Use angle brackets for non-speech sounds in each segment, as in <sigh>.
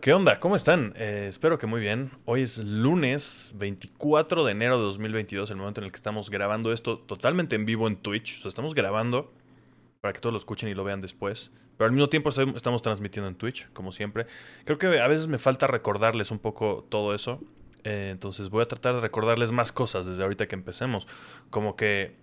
¿Qué onda? ¿Cómo están? Eh, espero que muy bien. Hoy es lunes 24 de enero de 2022, el momento en el que estamos grabando esto totalmente en vivo en Twitch. O sea, estamos grabando para que todos lo escuchen y lo vean después. Pero al mismo tiempo estamos transmitiendo en Twitch, como siempre. Creo que a veces me falta recordarles un poco todo eso. Eh, entonces voy a tratar de recordarles más cosas desde ahorita que empecemos. Como que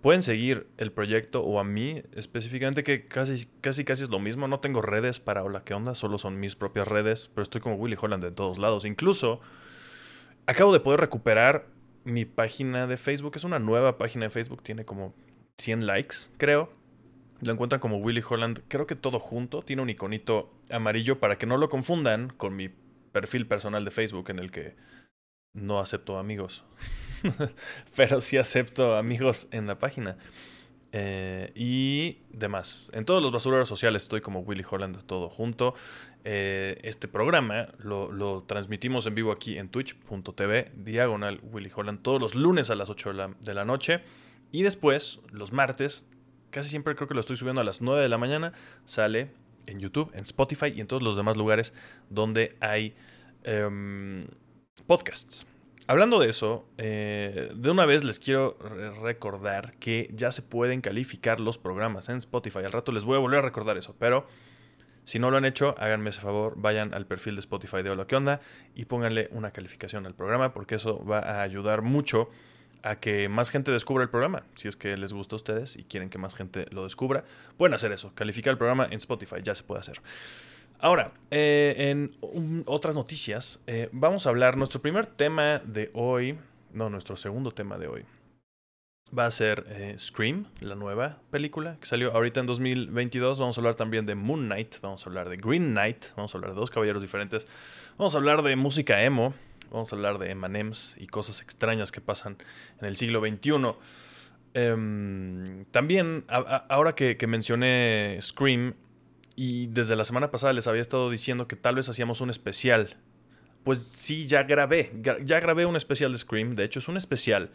pueden seguir el proyecto o a mí específicamente, que casi, casi, casi es lo mismo. No tengo redes para Hola, ¿qué onda? Solo son mis propias redes, pero estoy como Willy Holland en todos lados. Incluso acabo de poder recuperar mi página de Facebook. Es una nueva página de Facebook, tiene como 100 likes, creo. Lo encuentran como Willy Holland, creo que todo junto. Tiene un iconito amarillo para que no lo confundan con mi perfil personal de Facebook en el que no acepto amigos. <laughs> pero sí acepto amigos en la página. Eh, y demás. En todos los basureros sociales estoy como Willy Holland, todo junto. Eh, este programa lo, transmitimos en vivo aquí en twitch.tv, diagonal Willy Holland, todos los lunes a las 8 de la, noche. Y después, los martes, casi siempre creo que lo estoy subiendo a las 9 de la mañana, sale en YouTube, en Spotify y en todos los demás lugares donde hay em, podcasts. Hablando de eso, eh, de una vez les quiero recordar que ya se pueden calificar los programas en Spotify. Al rato les voy a volver a recordar eso, pero si no lo han hecho, háganme ese favor, vayan al perfil de Spotify de Hola, ¿qué onda? Y pónganle una calificación al programa, porque eso va a ayudar mucho a que más gente descubra el programa. Si es que les gusta a ustedes y quieren que más gente lo descubra, pueden hacer eso, calificar el programa en Spotify, ya se puede hacer. Ahora, eh, en otras noticias, eh, vamos a hablar, nuestro primer tema de hoy, no, nuestro segundo tema de hoy, va a ser eh, Scream, la nueva película que salió ahorita en 2022. Vamos a hablar también de Moon Knight, vamos a hablar de Green Knight, vamos a hablar de dos caballeros diferentes, vamos a hablar de música emo, vamos a hablar de Emanems y cosas extrañas que pasan en el siglo XXI. Em, también, ahora que, que mencioné Scream, y desde la semana pasada les había estado diciendo que tal vez hacíamos un especial. Pues sí, ya grabé. Ya grabé un especial de Scream. De hecho, es un especial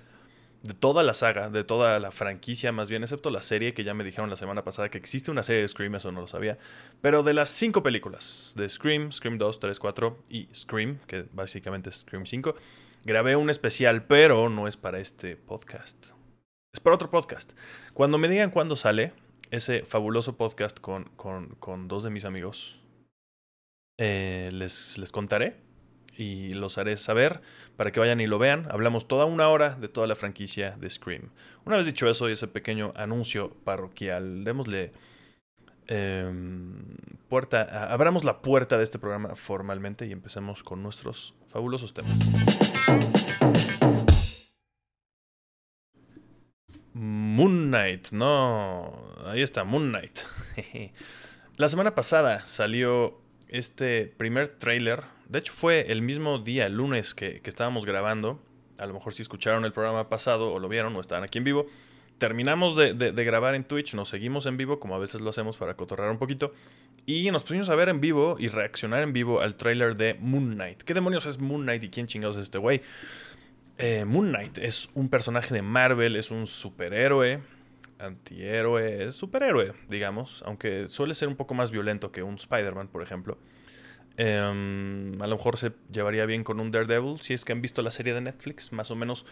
de toda la saga, de toda la franquicia, más bien, excepto la serie que ya me dijeron la semana pasada que existe una serie de Scream, eso no lo sabía. Pero de las cinco películas, de Scream, Scream 2, 3, 4 y Scream, que básicamente es Scream 5, grabé un especial, pero no es para este podcast. Es para otro podcast. Cuando me digan cuándo sale, ese fabuloso podcast con, con, dos de mis amigos. Eh, les, les contaré y los haré saber para que vayan y lo vean. Hablamos toda una hora de toda la franquicia de Scream. Una vez dicho eso y ese pequeño anuncio parroquial, démosle em, puerta, abramos la puerta de este programa formalmente y empecemos con nuestros fabulosos temas. Knight, no. Ahí está, Moon Knight. <laughs> La semana pasada salió este primer trailer. De hecho, fue el mismo día, lunes, que, estábamos grabando. A lo mejor si escucharon el programa pasado o lo vieron o estaban aquí en vivo. Terminamos de, grabar en Twitch, nos seguimos en vivo, como a veces lo hacemos para cotorrar un poquito. Y nos pusimos a ver en vivo y reaccionar en vivo al trailer de Moon Knight. ¿Qué demonios es Moon Knight y quién chingados es este güey? Eh, Moon Knight es un personaje de Marvel, es un superhéroe, antihéroe, es superhéroe, digamos, aunque suele ser un poco más violento que un Spider-Man, por ejemplo. Em, a lo mejor se llevaría bien con un Daredevil, si es que han visto la serie de Netflix, más o menos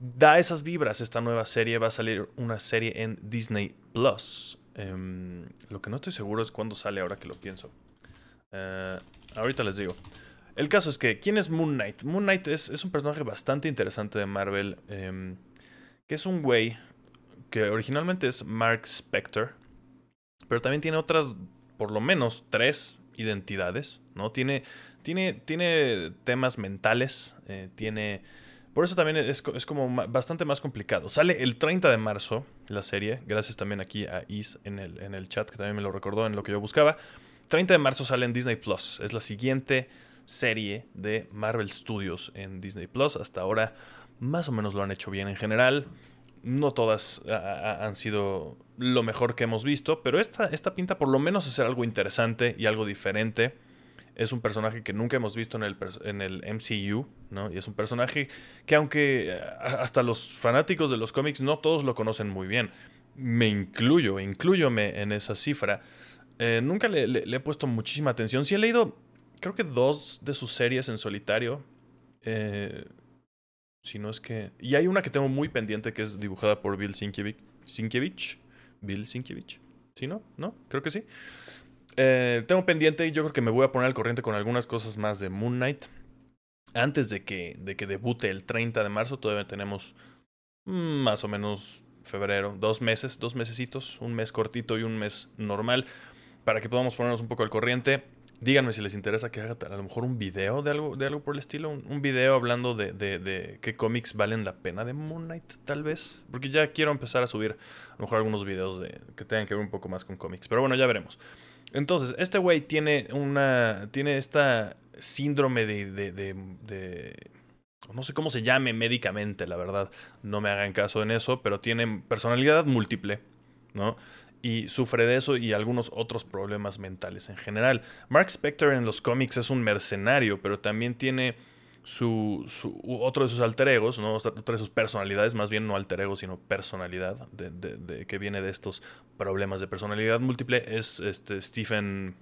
da esas vibras esta nueva serie, va a salir una serie en Disney Plus. Em, lo que no estoy seguro es cuándo sale ahora que lo pienso. Eh, ahorita les digo. El caso es que, ¿quién es Moon Knight? Moon Knight es, un personaje bastante interesante de Marvel, em, que es un güey que originalmente es Mark Spector, pero también tiene otras, por lo menos, tres identidades, ¿no? Tiene, tiene, tiene temas mentales, eh, tiene... Por eso también es, es, como bastante más complicado. Sale el 30 de marzo la serie, gracias también aquí a Is en el, en el chat, que también me lo recordó en lo que yo buscaba. 30 de marzo sale en Disney Plus, es la siguiente serie de Marvel Studios en Disney Plus. Hasta ahora más o menos lo han hecho bien en general. No todas han sido lo mejor que hemos visto, pero esta, esta pinta por lo menos a ser algo interesante y algo diferente. Es un personaje que nunca hemos visto en el, en el MCU, ¿no? Y es un personaje que aunque hasta los fanáticos de los cómics no todos lo conocen muy bien. Me incluyo, incluyome en esa cifra. Eh, nunca le, le, he puesto muchísima atención. Sí he leído creo que dos de sus series en solitario. Eh, si no es que. Y hay una que tengo muy pendiente que es dibujada por Bill Sienkiewicz. Sienkiewicz. Bill Sienkiewicz. ¿Sí, no? ¿No? Creo que sí. Eh, tengo pendiente y yo creo que me voy a poner al corriente con algunas cosas más de Moon Knight. Antes de que, de que debute el 30 de marzo, todavía tenemos mm, más o menos febrero, dos meses, dos mesecitos, un mes cortito y un mes normal, para que podamos ponernos un poco al corriente. Díganme si les interesa que haga a lo mejor un video de algo, de algo por el estilo. Un, video hablando de, de, de, qué cómics valen la pena de Moon Knight, tal vez. Porque ya quiero empezar a subir a lo mejor algunos videos de, que tengan que ver un poco más con cómics. Pero bueno, ya veremos. Entonces, este güey tiene una. Tiene esta síndrome de, de, de, No sé cómo se llame médicamente, la verdad. No me hagan caso en eso, pero tiene personalidad múltiple, ¿no? Y sufre de eso y algunos otros problemas mentales en general. Mark Spector en los cómics es un mercenario, pero también tiene su, otro de sus alter egos, ¿no? otra de sus personalidades, más bien no alter ego, sino personalidad, de, que viene de estos problemas de personalidad múltiple, es este Stephen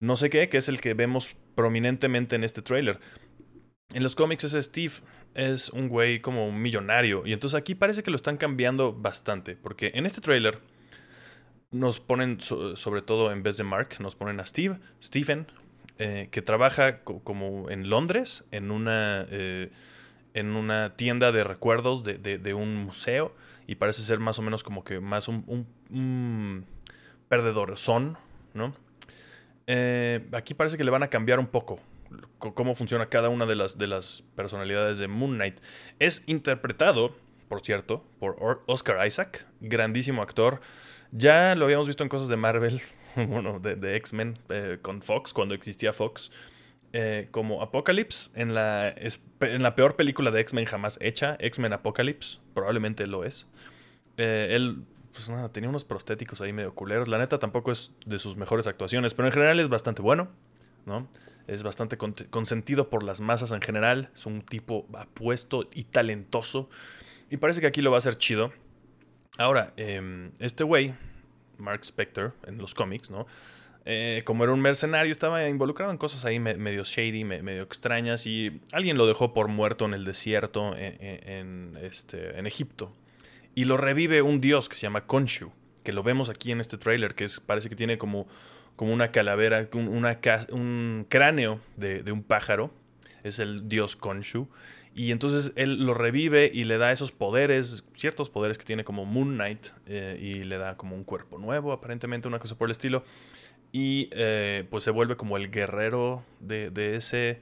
no sé qué, que es el que vemos prominentemente en este tráiler. En los cómics ese Steve es un güey como un millonario y entonces aquí parece que lo están cambiando bastante, porque en este tráiler nos ponen, sobre todo en vez de Mark, nos ponen a Steve, Stephen, eh, que trabaja como en Londres, en una, eh, en una tienda de recuerdos de, un museo, y parece ser más o menos como que más un, perdedor son, ¿no? Eh, aquí parece que le van a cambiar un poco cómo funciona cada una de las, de las personalidades de Moon Knight. Es interpretado, por cierto, por Oscar Isaac, grandísimo actor. Ya lo habíamos visto en cosas de Marvel, <laughs> bueno, de, X-Men eh, con Fox, cuando existía Fox. Eh, como Apocalypse, en la, en la peor película de X-Men jamás hecha, X-Men Apocalypse, probablemente lo es. Eh, él, pues nada, tenía unos prostéticos ahí medio culeros. La neta tampoco es de sus mejores actuaciones, pero en general es bastante bueno, ¿no? Es bastante consentido por las masas en general. Es un tipo apuesto y talentoso. Y parece que aquí lo va a hacer chido. Ahora, em, este güey, Mark Spector, en los cómics, ¿no? Eh, como era un mercenario, estaba involucrado en cosas ahí medio shady, medio extrañas, y alguien lo dejó por muerto en el desierto e, e, en, este, en Egipto. Y lo revive un dios que se llama Khonshu, que lo vemos aquí en este trailer, que es, parece que tiene como, como una calavera, un, una, un cráneo de, de un pájaro. Es el dios Khonshu. Y entonces él lo revive y le da esos poderes, ciertos poderes que tiene como Moon Knight, eh, y le da como un cuerpo nuevo, aparentemente, una cosa por el estilo. Y eh, pues se vuelve como el guerrero de, ese,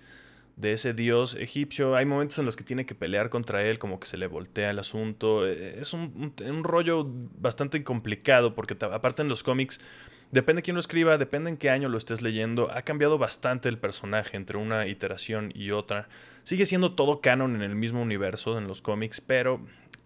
de ese dios egipcio. Hay momentos en los que tiene que pelear contra él, como que se le voltea el asunto. Eh, es un, un rollo bastante complicado, porque aparte en los cómics Depende de quién lo escriba, depende en qué año lo estés leyendo. Ha cambiado bastante el personaje entre una iteración y otra. Sigue siendo todo canon en el mismo universo, en los cómics, pero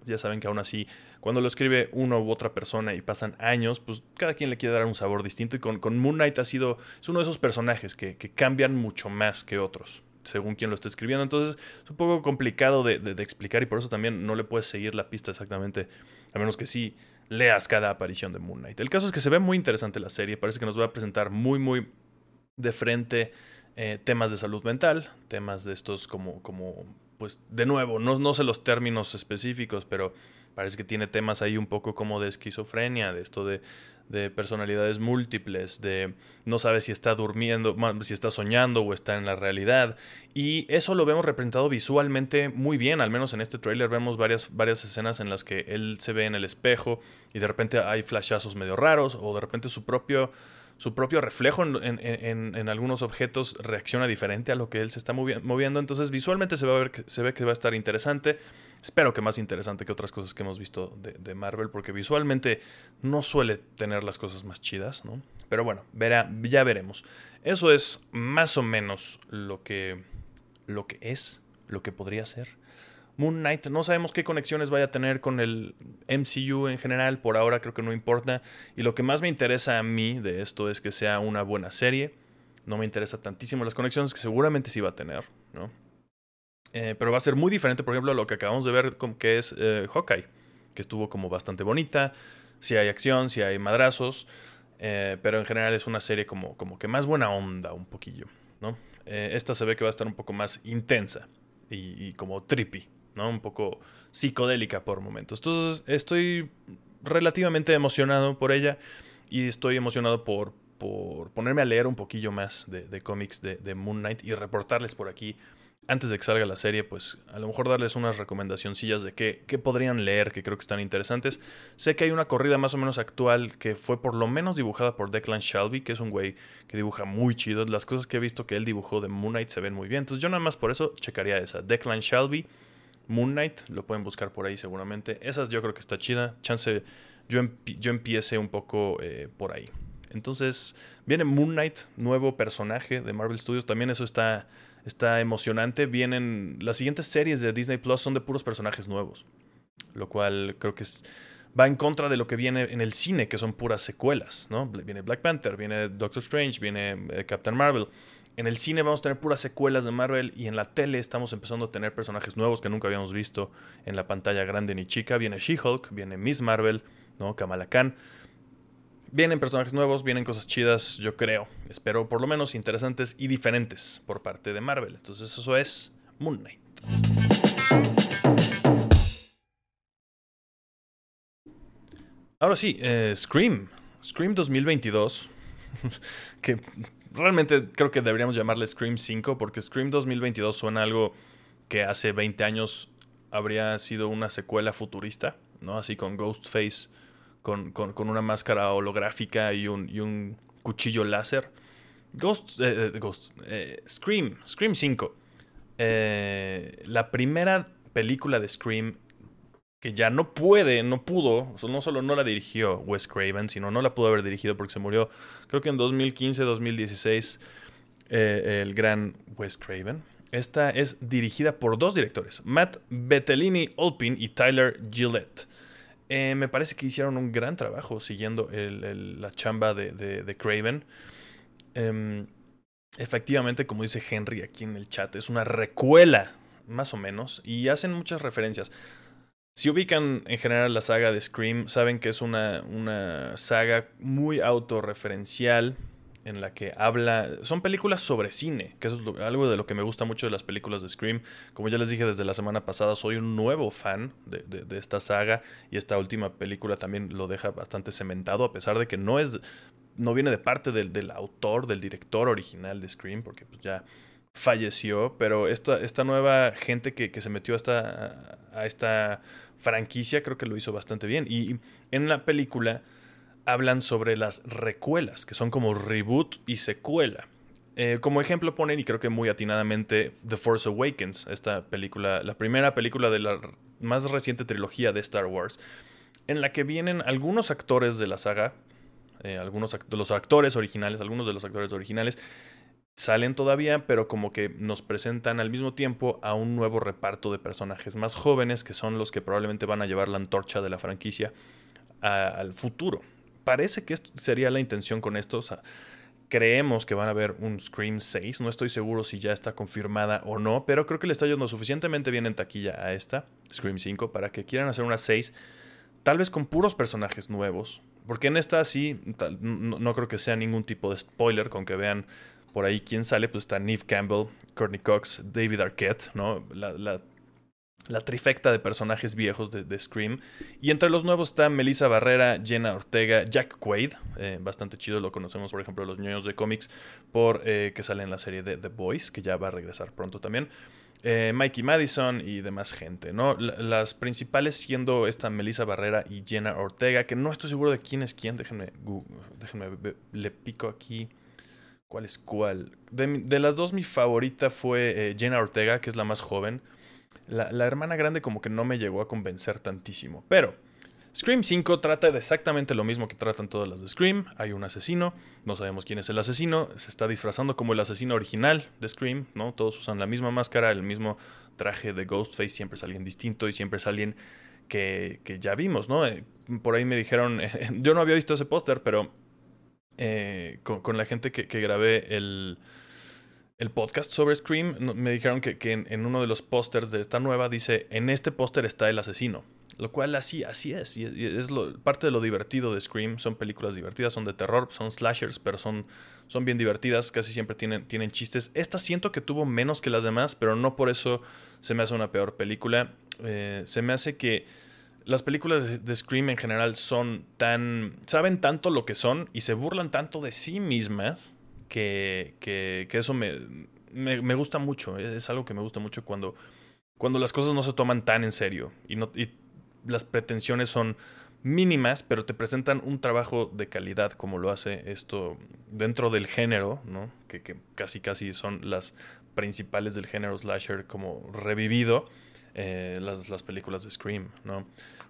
ya saben que aún así, cuando lo escribe uno u otra persona y pasan años, pues cada quien le quiere dar un sabor distinto. Y con, con Moon Knight ha sido, es uno de esos personajes que, cambian mucho más que otros según quien lo esté escribiendo. Entonces es un poco complicado de, de, explicar y por eso también no le puedes seguir la pista exactamente, a menos que sí leas cada aparición de Moon Knight. El caso es que se ve muy interesante la serie, parece que nos va a presentar muy, muy de frente eh, temas de salud mental, temas de estos como, como pues de nuevo, no, no sé los términos específicos, pero parece que tiene temas ahí un poco como de esquizofrenia, de esto de de personalidades múltiples, de no sabe si está durmiendo, si está soñando o está en la realidad. Y eso lo vemos representado visualmente muy bien, al menos en este tráiler vemos varias, varias escenas en las que él se ve en el espejo y de repente hay flashazos medio raros o de repente su propio su propio reflejo en, algunos objetos reacciona diferente a lo que él se está moviendo. Entonces visualmente se, va a ver que, se ve que va a estar interesante. Espero que más interesante que otras cosas que hemos visto de, Marvel, porque visualmente no suele tener las cosas más chidas, ¿no? Pero bueno, verá, ya veremos. Eso es más o menos lo que, lo que es, lo que podría ser. Moon Knight, no sabemos qué conexiones vaya a tener con el MCU en general, por ahora creo que no importa. Y lo que más me interesa a mí de esto es que sea una buena serie. No me interesa tantísimo las conexiones que seguramente sí va a tener, ¿no? Eh, pero va a ser muy diferente, por ejemplo, a lo que acabamos de ver, que es eh, Hawkeye, que estuvo como bastante bonita. Si hay acción, si hay madrazos, eh, pero en general es una serie como, que más buena onda un poquillo. ¿no? Esta se ve que va a estar un poco más intensa y, como trippy, ¿no? Un poco psicodélica por momentos. Entonces estoy relativamente emocionado por ella y estoy emocionado por, por ponerme a leer un poquillo más de, cómics de, Moon Knight y reportarles por aquí antes de que salga la serie, pues a lo mejor darles unas recomendacioncillas de qué, qué, podrían leer, que creo que están interesantes. Sé que hay una corrida más o menos actual que fue por lo menos dibujada por Declan Shelby, que es un güey que dibuja muy chido. Las cosas que he visto que él dibujó de Moon Knight se ven muy bien. Entonces yo nada más por eso checaría esa. Declan Shelby, Moon Knight, lo pueden buscar por ahí seguramente. Esas yo creo que está chida. Chance, yo, yo empiece un poco eh, por ahí. Entonces viene Moon Knight, nuevo personaje de Marvel Studios. También eso está está emocionante. Vienen. Las siguientes series de Disney Plus son de puros personajes nuevos. Lo cual creo que va en contra de lo que viene en el cine, que son puras secuelas, ¿no? Viene Black Panther, viene Doctor Strange, viene eh, Captain Marvel. En el cine vamos a tener puras secuelas de Marvel y en la tele estamos empezando a tener personajes nuevos que nunca habíamos visto en la pantalla grande ni chica. Viene She-Hulk, viene Miss Marvel, ¿no? Kamala Khan. Vienen personajes nuevos, vienen cosas chidas, yo creo. Espero por lo menos interesantes y diferentes por parte de Marvel. Entonces eso es Moon Knight. Ahora sí, eh, Scream. Scream 2022. <laughs> que realmente creo que deberíamos llamarle Scream 5 porque Scream 2022 suena algo que hace 20 años habría sido una secuela futurista, ¿no? Así con Ghostface con, una máscara holográfica y un, y un cuchillo láser. Ghost, eh, eh, eh, Scream, Scream 5. la primera película de Scream que ya no puede, no pudo, no solo no la dirigió Wes Craven, sino no la pudo haber dirigido porque se murió, creo que en 2015, 2016, el gran Wes Craven. Esta es dirigida por dos directores, Matt Bettelini Olpin y Tyler Gillette. Eh, me parece que hicieron un gran trabajo siguiendo la chamba de, Craven. Em, efectivamente, como dice Henry aquí en el chat, es una recuela, más o menos, y hacen muchas referencias. Si ubican en general la saga de Scream, saben que es una, una saga muy autorreferencial en la que habla. Son películas sobre cine, que es algo de lo que me gusta mucho de las películas de Scream. Como ya les dije desde la semana pasada, soy un nuevo fan de, esta saga y esta última película también lo deja bastante cementado, a pesar de que no es. No viene de parte del, autor, del director original de Scream, porque pues ya falleció, pero esta, esta nueva gente que, se metió a esta, franquicia creo que lo hizo bastante bien. Y en la película hablan sobre las recuelas, que son como reboot y secuela. Eh, como ejemplo ponen, y creo que muy atinadamente, The Force Awakens, esta película, la primera película de la más reciente trilogía de Star Wars, en la que vienen algunos actores de la saga, eh, algunos los actores originales, algunos de los actores originales, salen todavía, pero como que nos presentan al mismo tiempo a un nuevo reparto de personajes más jóvenes, que son los que probablemente van a llevar la antorcha de la franquicia al futuro parece que esto sería la intención con esto. O sea, creemos que van a haber un Scream 6. No estoy seguro si ya está confirmada o no, pero creo que le está yendo suficientemente bien en taquilla a esta, Scream 5, para que quieran hacer una 6. Tal vez con puros personajes nuevos. Porque en esta sí, no, creo que sea ningún tipo de spoiler con que vean por ahí quién sale. Pues está Neve Campbell, Courtney Cox, David Arquette, ¿no? la la trifecta de personajes viejos de, Scream. Y entre los nuevos está Melissa Barrera, Jenna Ortega, Jack Quaid, eh, bastante chido, lo conocemos por ejemplo los ñoños de cómics, por eh, que sale en la serie de The Boys, que ya va a regresar pronto también. Eh, Mikey Madison y demás gente, ¿no? las principales siendo esta Melissa Barrera y Jenna Ortega, que no estoy seguro de quién es quién, déjenme, déjenme le pico aquí cuál es cuál. De, las dos mi favorita fue Jenna Ortega, que es la más joven. La, hermana grande como que no me llegó a convencer tantísimo. Pero Scream 5 trata de exactamente lo mismo que tratan todas las de Scream. Hay un asesino, no sabemos quién es el asesino, se está disfrazando como el asesino original de Scream, ¿no? Todos usan la misma máscara, el mismo traje de Ghostface, siempre es alguien distinto y siempre es alguien que, ya vimos, ¿no? Eh, por ahí me dijeron, <laughs> yo no había visto ese póster, pero eh, con, la gente que grabé el el podcast sobre Scream, me dijeron que, en, uno de los pósters de esta nueva dice, en este póster está el asesino. Lo cual así, así es. Y es lo, parte de lo divertido de Scream. Son películas divertidas, son de terror, son slashers, pero son, son bien divertidas. Casi siempre tienen, tienen chistes. Esta siento que tuvo menos que las demás, pero no por eso se me hace una peor película. Eh, se me hace que las películas de Scream en general son tan. saben tanto lo que son y se burlan tanto de sí mismas que, que, eso me, me, gusta mucho. Es algo que me gusta mucho cuando, cuando las cosas no se toman tan en serio y, no, y las pretensiones son mínimas, pero te presentan un trabajo de calidad como lo hace esto dentro del género, ¿no? Que, que casi casi son las principales del género slasher como revivido. Eh, las, las, películas de Scream, ¿no?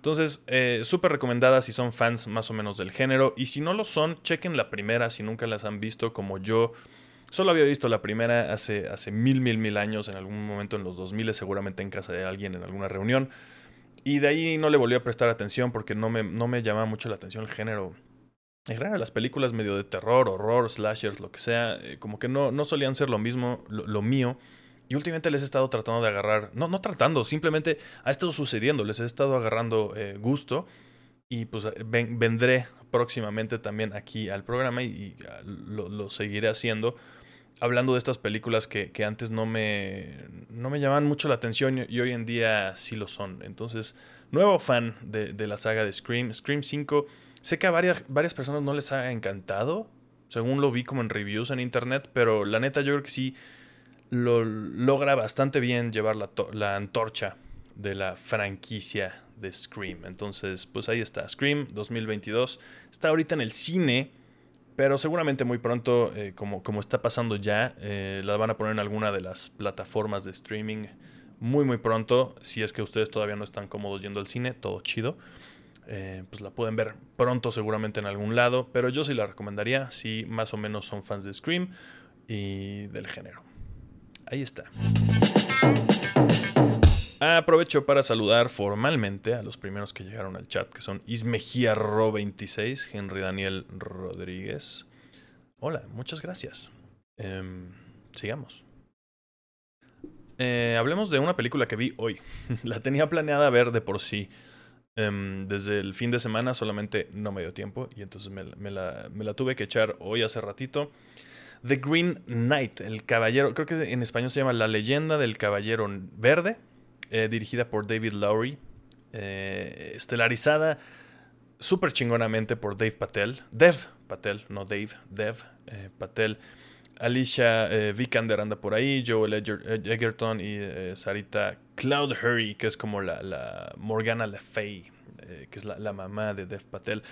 Entonces, eh, súper recomendadas si son fans más o menos del género. Y si no lo son, chequen la primera si nunca las han visto como yo. Solo había visto la primera hace, hace mil, mil, mil años, en algún momento en los 2000, seguramente en casa de alguien, en alguna reunión. Y de ahí no le volví a prestar atención porque no me, no me llamaba mucho la atención el género. En general, las películas medio de terror, horror, slashers, lo que sea, eh, como que no, no solían ser lo mismo, lo, mío. Y últimamente les he estado tratando de agarrar, no, no tratando, simplemente ha estado sucediendo, les he estado agarrando eh, gusto. Y pues vendré próximamente también aquí al programa y, ah, lo, seguiré haciendo hablando de estas películas que, antes no me, no me llamaban mucho la atención y hoy en día sí lo son. Entonces, nuevo fan de, la saga de Scream. Scream 5, sé que a varias, varias personas no les ha encantado, según lo vi como en reviews en internet, pero la neta yo creo que sí lo logra bastante bien llevar la, la antorcha de la franquicia de Scream. Entonces, pues ahí está, Scream 2022. Está ahorita en el cine pero seguramente muy pronto, eh, como, como está pasando ya, eh, la van a poner en alguna de las plataformas de streaming muy muy pronto. Si es que ustedes todavía no están cómodos yendo al cine, todo chido. Eh, pues la pueden ver pronto seguramente en algún lado. Pero yo sí la recomendaría si más o menos son fans de Scream y del género. Ahí está. Aprovecho para saludar formalmente a los primeros que llegaron al chat, que son Ismejiarro26, Henry Daniel Rodríguez. Hola, muchas gracias. Em, sigamos. Eh, hablemos de una película que vi hoy. <laughs> la tenía planeada ver de por sí. Em, desde el fin de semana solamente no me dio tiempo y entonces me, la, me la tuve que echar hoy hace ratito. The Green Knight, el caballero, creo que en español se llama La leyenda del caballero verde eh, dirigida por David Lowry, eh, estelarizada súper chingonamente por Dave Patel, Dev Patel, no Dave, Dev eh, Patel. Alicia Vikander anda por ahí, Joel Egerton y Sarita Cloudhurry, que es como la, la Morgana Le Fay, que es la, mamá de Dev Patel.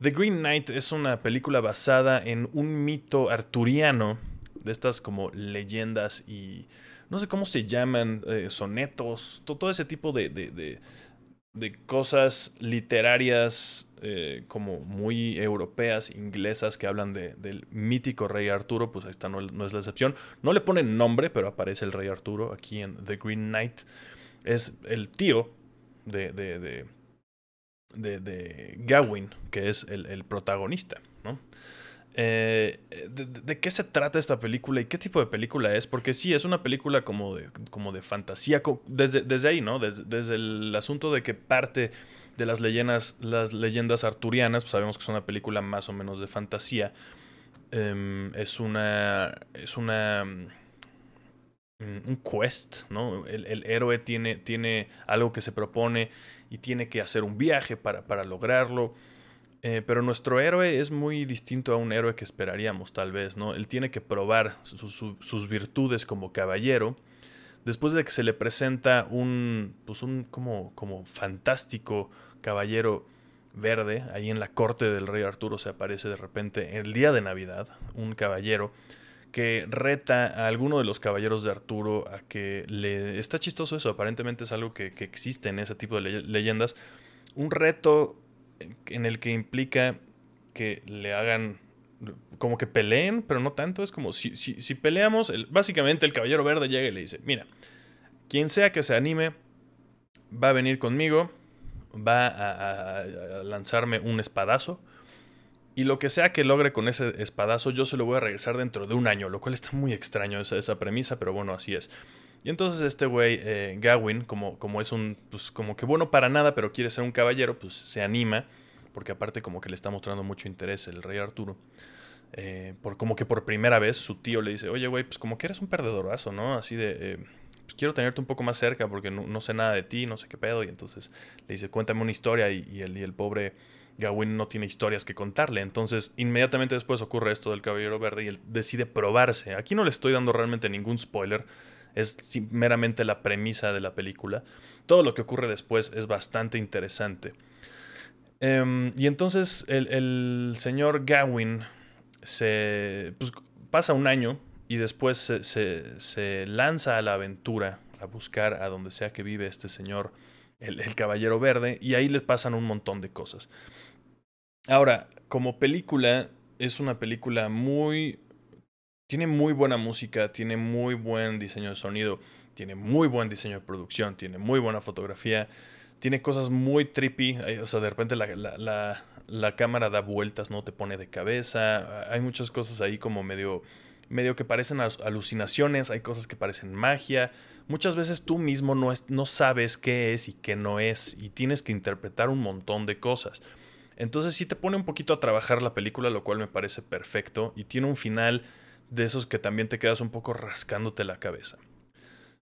The Green Knight es una película basada en un mito arturiano, de estas como leyendas y no sé cómo se llaman, eh, sonetos, todo, ese tipo de, de, de, cosas literarias eh, como muy europeas, inglesas, que hablan del mítico rey Arturo, pues ahí está, no, es la excepción. No le ponen nombre, pero aparece el rey Arturo aquí en The Green Knight. Es el tío de, de, de Gawain, que es el, el protagonista, ¿no? Eh, de, qué se trata esta película y qué tipo de película es, porque sí, es una película como de, como de fantasía, desde, desde ahí, ¿no? Desde, el asunto de que parte de las leyendas, las leyendas arturianas, pues sabemos que es una película más o menos de fantasía. Em, es una. Es una. Mm, un quest, ¿no? El, héroe tiene, tiene algo que se propone y tiene que hacer un viaje para, para lograrlo. Eh, pero nuestro héroe es muy distinto a un héroe que esperaríamos, tal vez, ¿no? Él tiene que probar sus virtudes como caballero. Después de que se le presenta un, pues un como, como fantástico caballero verde, ahí en la corte del rey Arturo se aparece de repente el día de Navidad, un caballero que reta a alguno de los caballeros de Arturo a que le... Está chistoso eso, aparentemente es algo que, que existe en ese tipo de leyendas. Un reto en el que implica que le hagan como que peleen, pero no tanto. Es como si, si, peleamos, básicamente el caballero verde llega y le dice, mira, quien sea que se anime, va a venir conmigo, va a, lanzarme un espadazo. Y lo que sea que logre con ese espadazo, yo se lo voy a regresar dentro de un año, lo cual está muy extraño esa, esa premisa, pero bueno, así es. Y entonces este güey, eh, Gawain, como, como es un, pues como que bueno para nada, pero quiere ser un caballero, pues se anima, porque aparte como que le está mostrando mucho interés el rey Arturo. Eh, por como que por primera vez su tío le dice, oye güey, pues como que eres un perdedorazo, ¿no? Así de, eh, pues quiero tenerte un poco más cerca porque no, sé nada de ti, no sé qué pedo. Y entonces le dice, cuéntame una historia y, y el pobre Gawain no tiene historias que contarle. Entonces, inmediatamente después ocurre esto del Caballero Verde y él decide probarse. Aquí no le estoy dando realmente ningún spoiler es meramente la premisa de la película. Todo lo que ocurre después es bastante interesante. Em, y entonces el, señor Gawain se pues, pasa un año y después se, lanza a la aventura a buscar a donde sea que vive este señor, el, el Caballero Verde, y ahí les pasan un montón de cosas. Ahora, como película, es una película muy tiene muy buena música, tiene muy buen diseño de sonido, tiene muy buen diseño de producción, tiene muy buena fotografía, tiene cosas muy trippy, o sea, de repente la, cámara da vueltas, no te pone de cabeza, hay muchas cosas ahí como medio, medio que parecen alucinaciones, hay cosas que parecen magia, muchas veces tú mismo no, no sabes qué es y qué no es, y tienes que interpretar un montón de cosas. Entonces sí te pone un poquito a trabajar la película, lo cual me parece perfecto, y tiene un final de esos que también te quedas un poco rascándote la cabeza.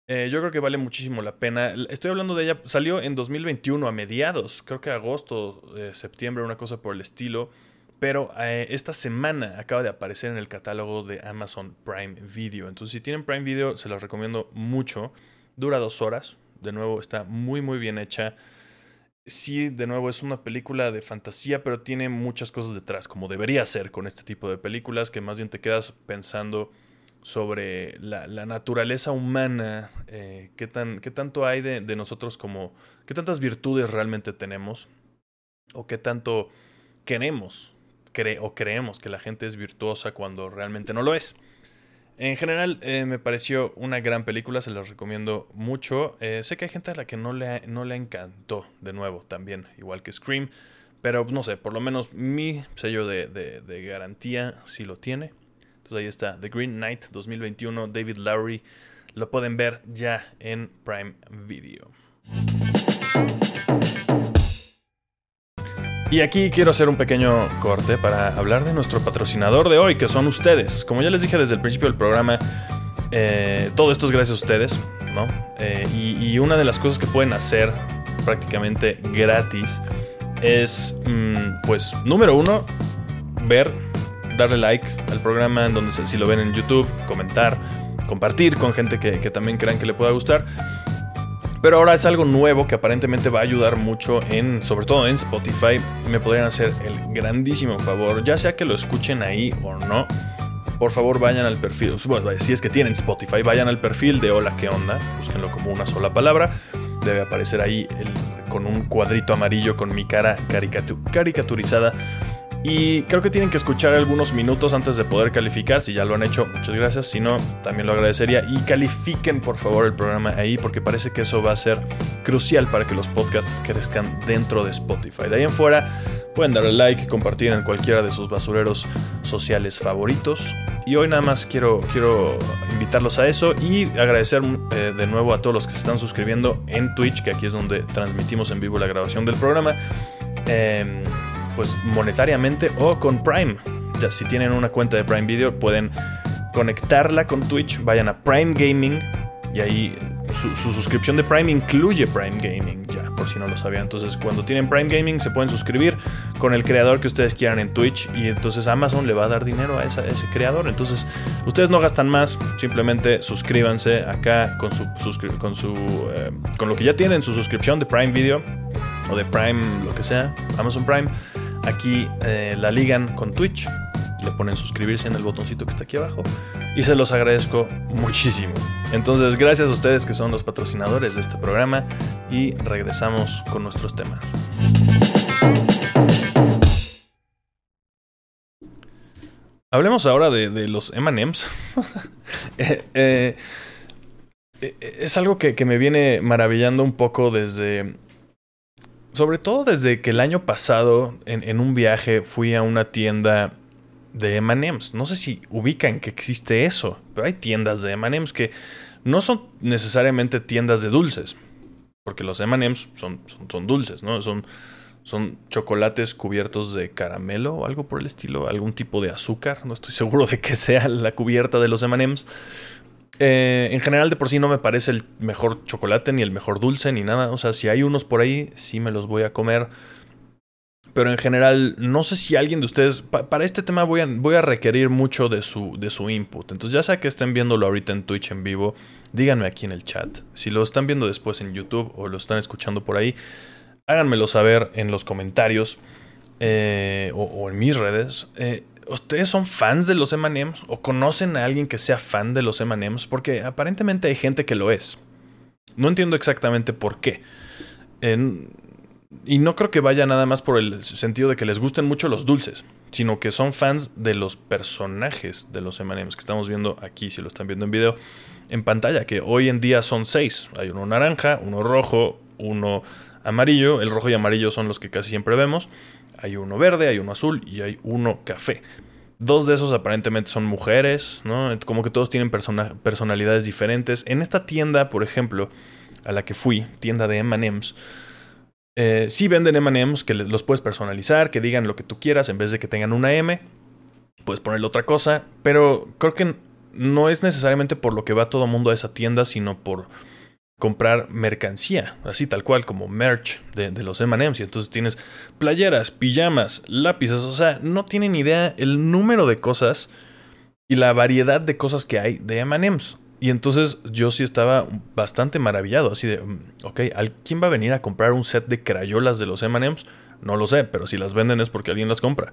Eh, yo creo que vale muchísimo la pena. Estoy hablando de ella, salió en 2021 a mediados, creo que agosto, eh, septiembre, una cosa por el estilo. Pero eh, esta semana acaba de aparecer en el catálogo de Amazon Prime Video. Entonces, si tienen Prime Video, se los recomiendo mucho. Dura dos horas. De nuevo, está muy, muy bien hecha sí, de nuevo, es una película de fantasía, pero tiene muchas cosas detrás, como debería ser con este tipo de películas, que más bien te quedas pensando sobre la, naturaleza humana, eh, qué, tan, qué tanto hay de, nosotros como, qué tantas virtudes realmente tenemos, o qué tanto queremos creemos que la gente es virtuosa cuando realmente no lo es. En general, eh, me pareció una gran película, se la recomiendo mucho. Eh, sé que hay gente a la que no le, no le encantó, de nuevo, también, igual que Scream. Pero no sé, por lo menos mi sello de, de, garantía sí lo tiene. Entonces ahí está, The Green Knight 2021, David Lowry. Lo pueden ver ya en Prime Video. Y aquí quiero hacer un pequeño corte para hablar de nuestro patrocinador de hoy, que son ustedes. Como ya les dije desde el principio del programa, eh, todo esto es gracias a ustedes, ¿no? Eh, y, una de las cosas que pueden hacer prácticamente gratis es, mm, pues, número uno, ver, darle like al programa, en donde si lo ven en YouTube, comentar, compartir con gente que, que también crean que le pueda gustar. Pero ahora es algo nuevo que aparentemente va a ayudar mucho en, sobre todo en Spotify. Me podrían hacer el grandísimo favor, ya sea que lo escuchen ahí o no. Por favor, vayan al perfil. si es que tienen Spotify, vayan al perfil de Hola, ¿qué onda? Búsquenlo como una sola palabra. Debe aparecer ahí con un cuadrito amarillo con mi cara caricaturizada y creo que tienen que escuchar algunos minutos antes de poder calificar. Si ya lo han hecho, muchas gracias. Si no, también lo agradecería. Y califiquen por favor el programa ahí porque parece que eso va a ser crucial para que los podcasts crezcan dentro de Spotify. De ahí en fuera, pueden darle like compartir en cualquiera de sus basureros sociales favoritos. Y hoy nada más quiero, quiero invitarlos a eso y agradecer eh, de nuevo a todos los que se están suscribiendo en Twitch, que aquí es donde transmitimos en vivo la grabación del programa. Eh, pues monetariamente o con Prime. Ya, si tienen una cuenta de Prime Video pueden conectarla con Twitch, vayan a Prime Gaming y ahí su, suscripción de Prime incluye Prime Gaming, ya, por si no lo sabían. Entonces, cuando tienen Prime Gaming, se pueden suscribir con el creador que ustedes quieran en Twitch y entonces Amazon le va a dar dinero a, ese creador. Entonces, ustedes no gastan más, simplemente suscríbanse acá con su, eh, con lo que ya tienen su suscripción de Prime Video o de Prime, lo que sea, Amazon Prime. Aquí eh, la ligan con Twitch. Le ponen suscribirse en el botoncito que está aquí abajo. Y se los agradezco muchísimo. Entonces, gracias a ustedes que son los patrocinadores de este programa. Y regresamos con nuestros temas. Hablemos ahora de, los MMs. <laughs> Eh, eh, es algo que, que, me viene maravillando un poco desde sobre todo desde que el año pasado en, un viaje fui a una tienda de MMs. No sé si ubican que existe eso, pero hay tiendas de MMs que no son necesariamente tiendas de dulces, porque los MMs son, son, dulces, ¿no? Son, son chocolates cubiertos de caramelo o algo por el estilo, algún tipo de azúcar, no estoy seguro de que sea la cubierta de los MMs. Eh, en general, de por sí no me parece el mejor chocolate, ni el mejor dulce, ni nada. O sea, si hay unos por ahí, sí me los voy a comer. Pero en general, no sé si alguien de ustedes. para este tema voy a, voy a requerir mucho de su, de su input. Entonces, ya sea que estén viéndolo ahorita en Twitch en vivo, díganme aquí en el chat. Si lo están viendo después en YouTube o lo están escuchando por ahí, háganmelo saber en los comentarios eh, o, en mis redes. Eh, ¿Ustedes son fans de los MMs? ¿O conocen a alguien que sea fan de los MMs? Porque aparentemente hay gente que lo es. No entiendo exactamente por qué. y no creo que vaya nada más por el sentido de que les gusten mucho los dulces, sino que son fans de los personajes de los MMs que estamos viendo aquí, si lo están viendo en video, en pantalla, que hoy en día son seis. Hay uno naranja, uno rojo, uno amarillo. El rojo y amarillo son los que casi siempre vemos. Hay uno verde, hay uno azul y hay uno café. Dos de esos aparentemente son mujeres, ¿no? Como que todos tienen personalidades diferentes. En esta tienda, por ejemplo, a la que fui, tienda de MMs, eh, sí venden MMs que los puedes personalizar, que digan lo que tú quieras en vez de que tengan una M. Puedes ponerle otra cosa, pero creo que no es necesariamente por lo que va todo mundo a esa tienda, sino por comprar mercancía, así tal cual como merch de, los MMs. Y entonces tienes playeras, pijamas, lápices, o sea, no tienen idea el número de cosas y la variedad de cosas que hay de MMs. Y entonces yo sí estaba bastante maravillado, así de, mm, ok, ¿quién va a venir a comprar un set de crayolas de los MMs? No lo sé, pero si las venden es porque alguien las compra.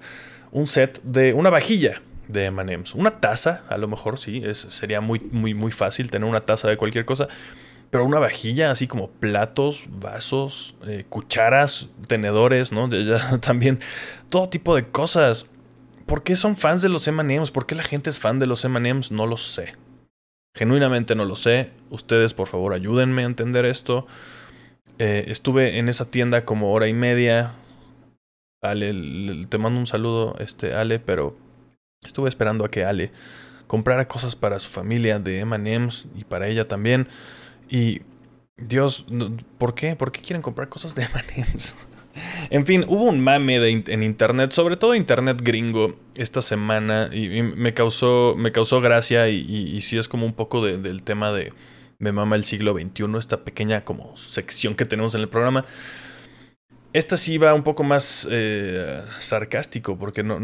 Un set de una vajilla de MMs, una taza, a lo mejor sí, es, sería muy, muy, muy fácil tener una taza de cualquier cosa pero una vajilla, así como platos, vasos, eh, cucharas, tenedores, ¿no? Ya, <laughs> también todo tipo de cosas. ¿Por qué son fans de los MMs? ¿Por qué la gente es fan de los MMs? No lo sé. Genuinamente no lo sé. Ustedes, por favor, ayúdenme a entender esto. Eh, estuve en esa tienda como hora y media. Ale, te mando un saludo, este, Ale, pero estuve esperando a que Ale comprara cosas para su familia de MMs y para ella también. Y Dios, ¿por qué? ¿Por qué quieren comprar cosas de <laughs> M&M's? en fin, hubo un mame en internet, sobre todo internet gringo, esta semana y, me, causó, me causó gracia y, sí es como un poco del tema de Me mama el siglo XXI, esta pequeña como sección que tenemos en el programa. Esta sí va un poco más eh, sarcástico porque no,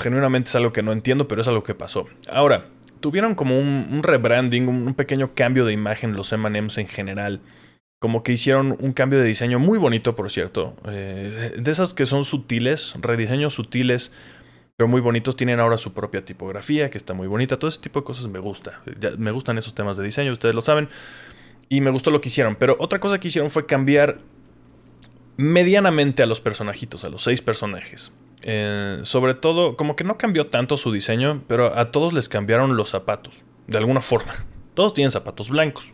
genuinamente es algo que no entiendo, pero es algo que pasó. Ahora, tuvieron como un, rebranding, un, pequeño cambio de imagen los MMs en general. Como que hicieron un cambio de diseño muy bonito, por cierto. Eh, de esas que son sutiles, rediseños sutiles, pero muy bonitos. Tienen ahora su propia tipografía, que está muy bonita. Todo ese tipo de cosas me gusta. me gustan esos temas de diseño, ustedes lo saben. Y me gustó lo que hicieron. Pero otra cosa que hicieron fue cambiar medianamente a los personajitos, a los seis personajes. Eh, sobre todo, como que no cambió tanto su diseño, pero a todos les cambiaron los zapatos, de alguna forma. <laughs> Todos tienen zapatos blancos.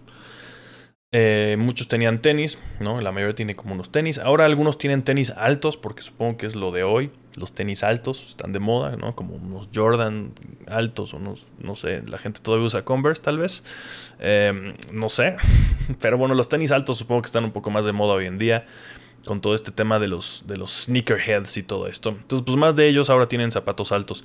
Eh, muchos tenían tenis, ¿no? La mayoría tiene como unos tenis. Ahora algunos tienen tenis altos, porque supongo que es lo de hoy. Los tenis altos están de moda, ¿no? Como unos Jordan altos, unos, no sé, la gente todavía usa Converse tal vez. Eh, no sé. <laughs> Pero bueno, los tenis altos supongo que están un poco más de moda hoy en día con todo este tema de los, de los sneakerheads y todo esto. Entonces, pues más de ellos ahora tienen zapatos altos.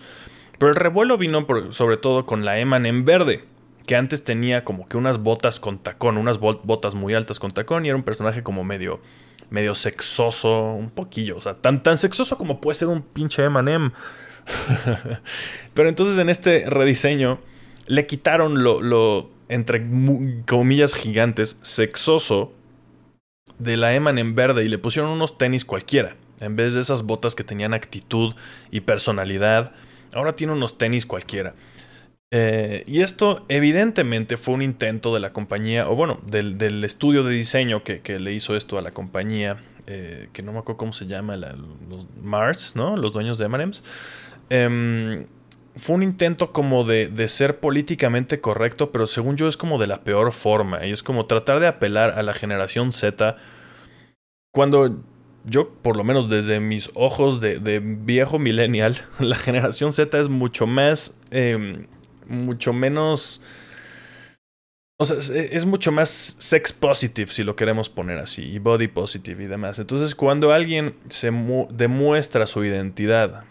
Pero el revuelo vino sobre todo con la Eman en verde, que antes tenía como que unas botas con tacón, unas botas muy altas con tacón y era un personaje como medio medio sexoso, un poquillo, o sea, tan, tan sexoso como puede ser un pinche Emanem. <laughs> Pero entonces en este rediseño le quitaron lo, lo entre comillas gigantes, sexoso de la Eman en verde y le pusieron unos tenis cualquiera. En vez de esas botas que tenían actitud y personalidad, ahora tiene unos tenis cualquiera. Eh, y esto evidentemente fue un intento de la compañía, o bueno, del, estudio de diseño que, le hizo esto a la compañía, eh, que no me acuerdo cómo se llama, los Mars, ¿no? Los dueños de Emanems. Em, fue un intento como de, de, ser políticamente correcto, pero según yo es como de la peor forma. Y es como tratar de apelar a la generación Z. Cuando yo, por lo menos desde mis ojos de, viejo millennial, <laughs> la generación Z es mucho más, em, mucho menos O sea, es, mucho más sex positive, si lo queremos poner así, y body positive y demás. Entonces, cuando alguien se demuestra su identidad,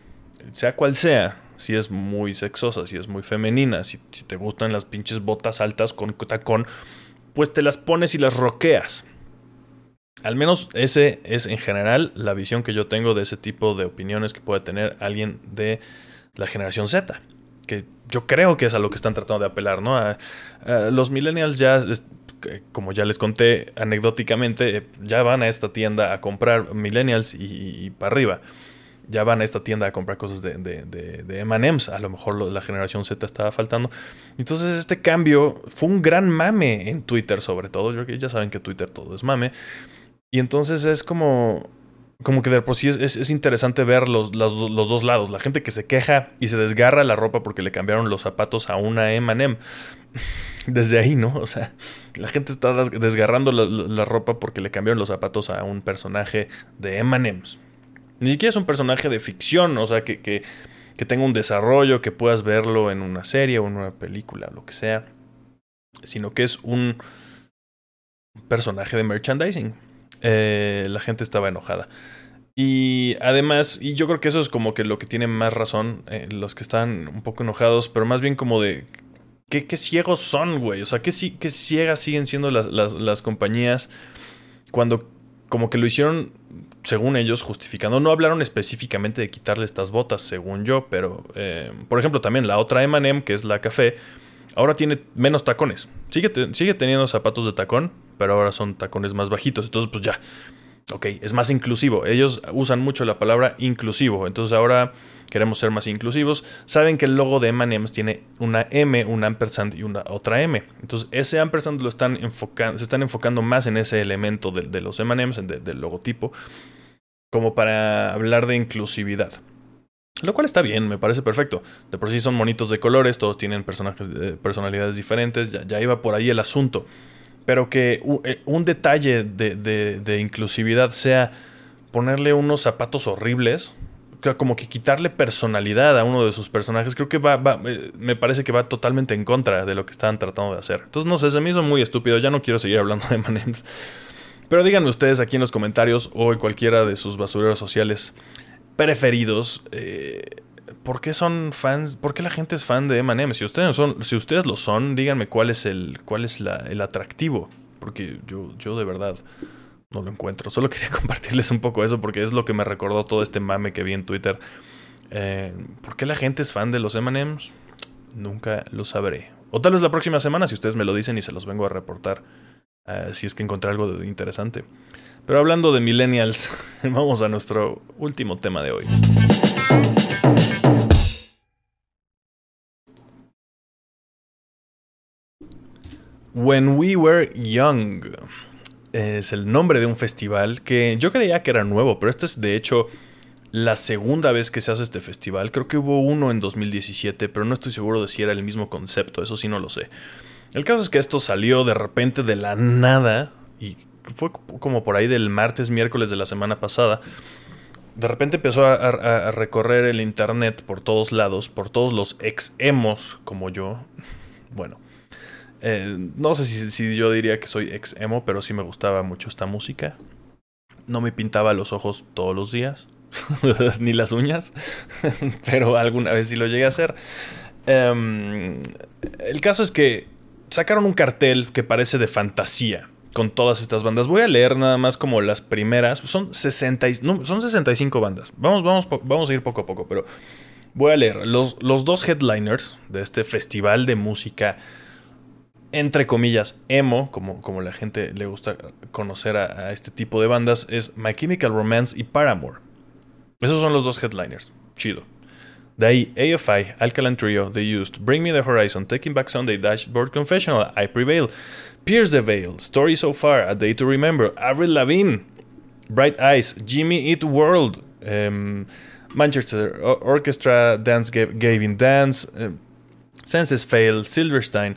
sea cual sea, si es muy sexosa, si es muy femenina, si, te gustan las pinches botas altas con tacón, pues te las pones y las roqueas. Al menos ese es en general la visión que yo tengo de ese tipo de opiniones que puede tener alguien de la generación Z. Que yo creo que es a lo que están tratando de apelar, ¿no? Los millennials ya, como ya les conté anecdóticamente, ya van a esta tienda a comprar millennials y, para arriba. Ya van a esta tienda a comprar cosas de, de, de, MMs. A lo mejor la generación Z estaba faltando. Entonces, este cambio fue un gran mame en Twitter, sobre todo. Yo, ya saben que Twitter todo es mame. Y entonces es como, como que de por sí es, interesante ver los, los, dos lados. La gente que se queja y se desgarra la ropa porque le cambiaron los zapatos a una M&M. <laughs> Desde ahí, ¿no? O sea, la gente está desgarrando la, ropa porque le cambiaron los zapatos a un personaje de M&M's. Ni siquiera es un personaje de ficción, o sea, que, que, que tenga un desarrollo, que puedas verlo en una serie o en una película, lo que sea. Sino que es un personaje de merchandising. Eh, la gente estaba enojada. Y además, y yo creo que eso es como que lo que tiene más razón, eh, los que están un poco enojados, pero más bien como de, ¿qué, qué ciegos son, güey? O sea, ¿qué, qué ciegas siguen siendo las, las, las, compañías cuando como que lo hicieron, según ellos, justificando? No hablaron específicamente de quitarle estas botas, según yo, pero, eh, por ejemplo, también la otra M&M, que es la café, ahora tiene menos tacones. Sigue, sigue teniendo zapatos de tacón, pero ahora son tacones más bajitos. Entonces, pues ya. Ok, es más inclusivo. Ellos usan mucho la palabra inclusivo. Entonces ahora queremos ser más inclusivos. Saben que el logo de M&M's tiene una M, un ampersand y una otra M. Entonces ese ampersand lo están enfocando, se están enfocando más en ese elemento de, los M&M's, del logotipo, como para hablar de inclusividad. Lo cual está bien, me parece perfecto. De por sí son monitos de colores, todos tienen personajes, personalidades diferentes, ya, iba por ahí el asunto. Pero que eh, un detalle de, inclusividad sea ponerle unos zapatos horribles, como que quitarle personalidad a uno de sus personajes, creo que va, eh, me parece que va totalmente en contra de lo que estaban tratando de hacer. Entonces, no sé, se me hizo muy estúpido, ya no quiero seguir hablando de Manems. Pero díganme ustedes aquí en los comentarios o en cualquiera de sus basureros sociales preferidos. Eh, ¿Por qué son fans? ¿Por qué la gente es fan de Eminem? Si ustedes, son, si ustedes lo son, díganme cuál es el, cuál es el atractivo. Porque yo, yo de verdad no lo encuentro. Solo <laughs> quería compartirles un poco eso porque es lo que me recordó todo este mame que vi en Twitter. Eh, ¿Por qué la gente es fan de los M&M's? Nunca lo sabré. O tal vez la próxima semana si ustedes me lo dicen y se los vengo a reportar. Eh, si es que encontré algo interesante. Pero hablando de millennials, <laughs> vamos a nuestro último tema de hoy. When We Were Young es el nombre de un festival que yo creía que era nuevo, pero este es de hecho la segunda vez que se hace este festival. Creo que hubo uno en 2017, pero no estoy seguro de si era el mismo concepto, eso sí no lo sé. El caso es que esto salió de repente de la nada y fue como por ahí del martes, miércoles de la semana pasada. De repente empezó a, recorrer el internet por todos lados, por todos los ex emos como yo. <laughs> Bueno, eh, no sé si, yo diría que soy ex emo, pero sí me gustaba mucho esta música. No me pintaba los ojos todos los días, <laughs> ni las uñas, <laughs> pero alguna vez sí lo llegué a hacer. Em, el caso es que sacaron un cartel que parece de fantasía con todas estas bandas. Voy a leer nada más como las primeras. Son, 60, son 65 bandas. Vamos, vamos, vamos a ir poco a poco, pero voy a leer. Los, los dos headliners de este festival de música, entre comillas, emo, como, como la gente le gusta conocer a, este tipo de bandas, es My Chemical Romance y Paramore. Esos son los dos headliners. Chido. De ahí, AFI, Alkaline Trio, The Used, Bring Me the Horizon, Taking Back Sunday, Dashboard Confessional, I Prevail, Pierce the Veil, Story So Far, A Day to Remember, Avril Lavigne, Bright Eyes, Jimmy Eat World, um, Manchester Orchestra, Dance Gavin Dance, um, Senses Fail, Silverstein,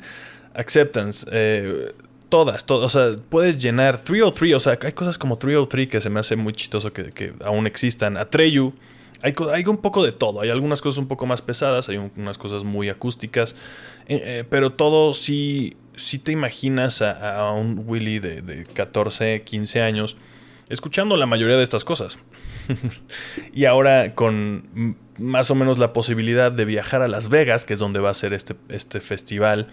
Acceptance, uh, todas, todas, o sea, puedes llenar 303, o sea, hay cosas como 303 que se me hace muy chistoso que, que aún existan, Atreyu, hay, un poco de todo. Hay algunas cosas un poco más pesadas, hay unas cosas muy acústicas, eh, eh, pero todo sí si te imaginas a, un Willy de, de 14, 15 años escuchando la mayoría de estas cosas. <laughs> y ahora con más o menos la posibilidad de viajar a Las Vegas, que es donde va a ser este, este festival,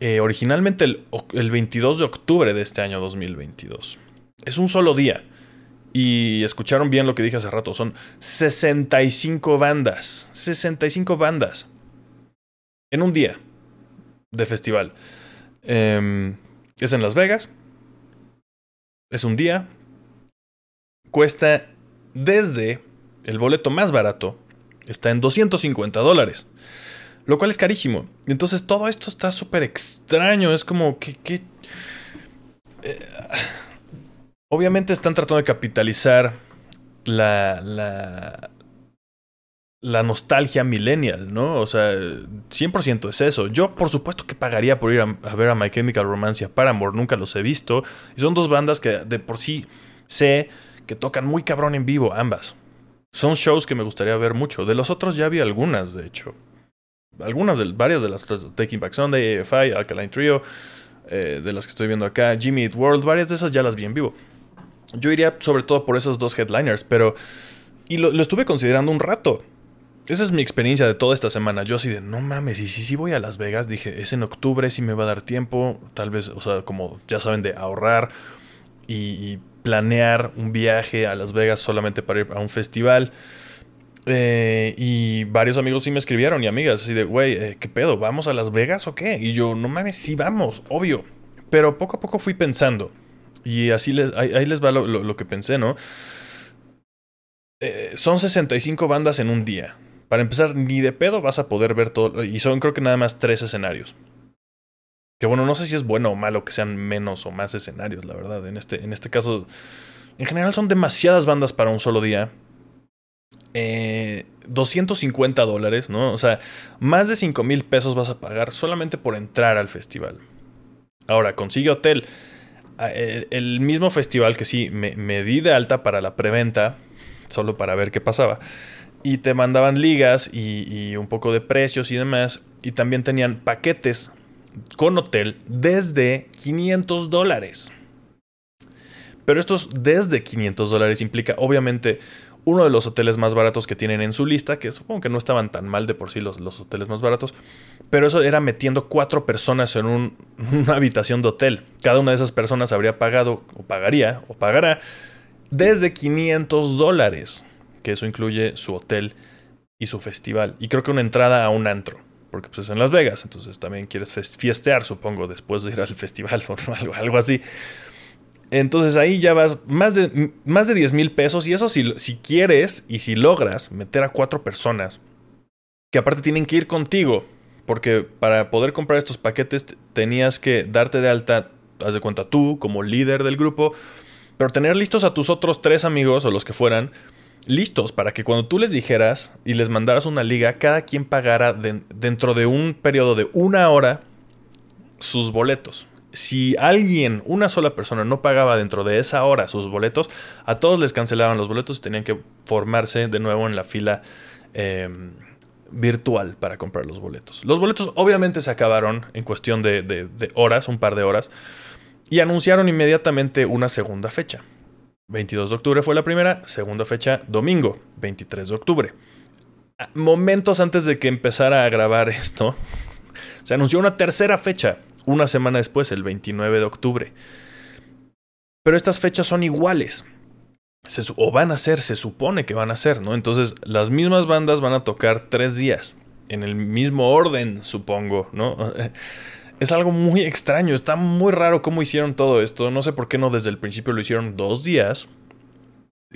eh, originalmente el, el 22 de octubre de este año 2022. Es un solo día. Y escucharon bien lo que dije hace rato, son 65 bandas. 65 bandas. En un día de festival. Em, es en Las Vegas. Es un día. Cuesta desde el boleto más barato. Está en 250 dólares. Lo cual es carísimo. Entonces todo esto está súper extraño. Es como que... Eh, obviamente están tratando de capitalizar la, la, la nostalgia millennial, ¿no? O sea, 100% es eso. Yo, por supuesto que pagaría por ir a, ver a My Chemical Romance y a Paramore, nunca los he visto. Y son dos bandas que de por sí sé que tocan muy cabrón en vivo, ambas. Son shows que me gustaría ver mucho. De los otros ya vi algunas, de hecho. Algunas, de, varias de las Taking Back Sunday, AFI, Alkaline Trio, eh, de las que estoy viendo acá, Jimmy Eat World, varias de esas ya las vi en vivo. Yo iría sobre todo por esos dos headliners, pero... Y lo estuve considerando un rato. Esa es mi experiencia de toda esta semana. Yo así de, no mames, y si sí voy a Las Vegas, dije, es en octubre, si me va a dar tiempo, tal vez, o sea, como ya saben, de ahorrar y, planear un viaje a Las Vegas solamente para ir a un festival. Eh, y varios amigos sí me escribieron y amigas así de, güey, eh, ¿qué pedo? ¿Vamos a Las Vegas o qué? Y yo, no mames, sí vamos, obvio. Pero poco a poco fui pensando. Y así les, ahí, les va lo, que pensé, ¿no? Eh, son 65 bandas en un día. Para empezar, ni de pedo vas a poder ver todo. Y son creo que nada más tres escenarios. Que bueno, no sé si es bueno o malo que sean menos o más escenarios, la verdad. En este, en este caso, en general son demasiadas bandas para un solo día. 250 eh, dólares, ¿no? O sea, más de 5 mil pesos vas a pagar solamente por entrar al festival. Ahora, consigue hotel. Ah, el, mismo festival que sí, me, me di de alta para la preventa, solo para ver qué pasaba y te mandaban ligas y, un poco de precios y demás. Y también tenían paquetes con hotel desde 500 dólares. Pero estos desde 500 dólares implica obviamente uno de los hoteles más baratos que tienen en su lista, que supongo que no estaban tan mal de por sí los, hoteles más baratos, pero eso era metiendo cuatro personas en <laughs> una habitación de hotel. Cada una de esas personas habría pagado, o pagaría, o pagará, desde 500 dólares que eso incluye su hotel y su festival. Y creo que una entrada a un antro, porque pues es en Las Vegas, entonces también quieres fiestear, supongo, después de ir al <laughs> festival o algo así. Entonces ahí ya vas más de, más de 10 mil pesos y eso si, si quieres y si logras meter a cuatro personas que aparte tienen que ir contigo, porque para poder comprar estos paquetes tenías que darte de alta, haz de cuenta tú como líder del grupo, pero tener listos a tus otros tres amigos o los que fueran listos para que cuando tú les dijeras y les mandaras una liga, cada quien pagara dentro de un periodo de una hora sus boletos. Si alguien, una sola persona, no pagaba dentro de esa hora sus boletos, a todos les cancelaban los boletos y tenían que formarse de nuevo en la fila em, virtual para comprar los boletos. Los boletos obviamente se acabaron en cuestión de horas, un par de horas, y anunciaron inmediatamente una segunda fecha. 22 de octubre fue la primera, segunda fecha domingo, 23 de octubre. Momentos antes de que empezara a grabar esto, <laughs> se anunció una tercera fecha, una semana después, el 29 de octubre. Pero estas fechas son iguales. o van a ser, se supone que van a ser, ¿no? Entonces, las mismas bandas van a tocar tres días, en el mismo orden, supongo, ¿no? <laughs> Es algo muy extraño, está muy raro cómo hicieron todo esto. No sé por qué no desde el principio lo hicieron dos días.